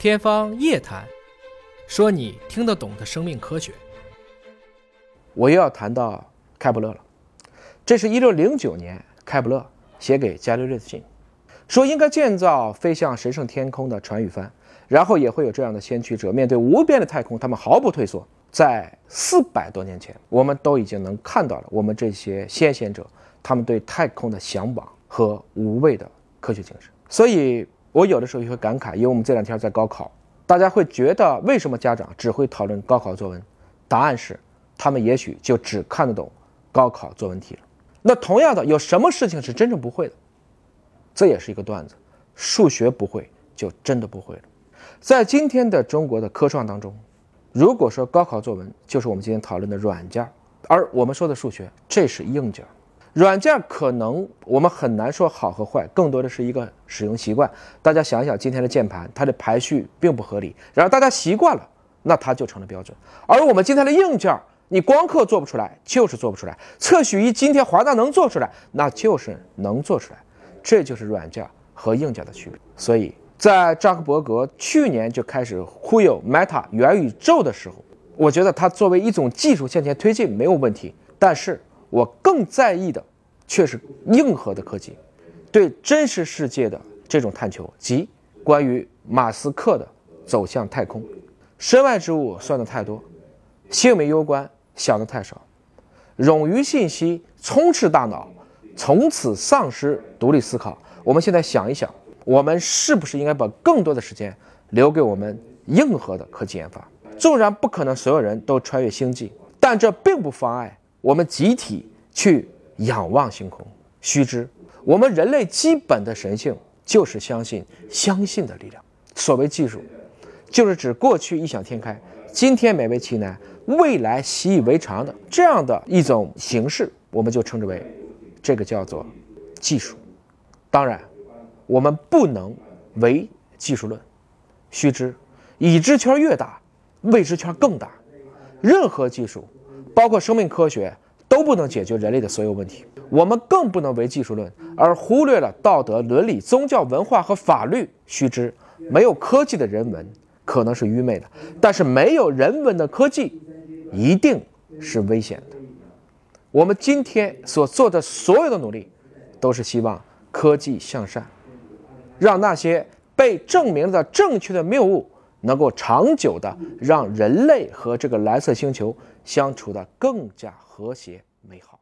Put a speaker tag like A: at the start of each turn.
A: 天方夜谭，说你听得懂的生命科学。
B: 我又要谈到开普勒了。这是一六零九年开普勒写给伽利略的信，说应该建造飞向神圣天空的船与帆，然后也会有这样的先驱者面对无边的太空，他们毫不退缩。在四百多年前，我们都已经能看到了我们这些先贤者他们对太空的向往和无畏的科学精神。所以，我有的时候也会感慨，因为我们这两天在高考，大家会觉得为什么家长只会讨论高考作文？答案是，他们也许就只看得懂高考作文题了。那同样的，有什么事情是真正不会的？这也是一个段子。数学不会，就真的不会了。在今天的中国的科创当中。如果说高考作文就是我们今天讨论的软件，而我们说的数学，这是硬件。软件可能我们很难说好和坏，更多的是一个使用习惯。大家想一想今天的键盘，它的排序并不合理，然后大家习惯了，那它就成了标准。而我们今天的硬件，你光刻做不出来，就是做不出来。测序仪今天华大能做出来，那就是能做出来。这就是软件和硬件的区别。所以。在扎克伯格去年就开始忽悠 Meta 元宇宙的时候，我觉得它作为一种技术向前推进没有问题。但是我更在意的却是硬核的科技，对真实世界的这种探求，即关于马斯克的走向太空。身外之物算的太多，性命攸关想的太少，冗余信息充斥大脑，从此丧失独立思考。我们现在想一想。我们是不是应该把更多的时间留给我们硬核的科技研发？纵然不可能所有人都穿越星际，但这并不妨碍我们集体去仰望星空。须知，我们人类基本的神性就是相信相信的力量。所谓技术，就是指过去异想天开，今天勉为其难，未来习以为常的这样的一种形式，我们就称之为这个叫做技术。当然。我们不能唯技术论。须知，已知圈越大，未知圈更大。任何技术，包括生命科学，都不能解决人类的所有问题。我们更不能唯技术论而忽略了道德、伦理、宗教、文化和法律。须知，没有科技的人文可能是愚昧的，但是没有人文的科技一定是危险的。我们今天所做的所有的努力，都是希望科技向善。让那些被证明的正确的谬误，能够长久的让人类和这个蓝色星球相处的更加和谐美好。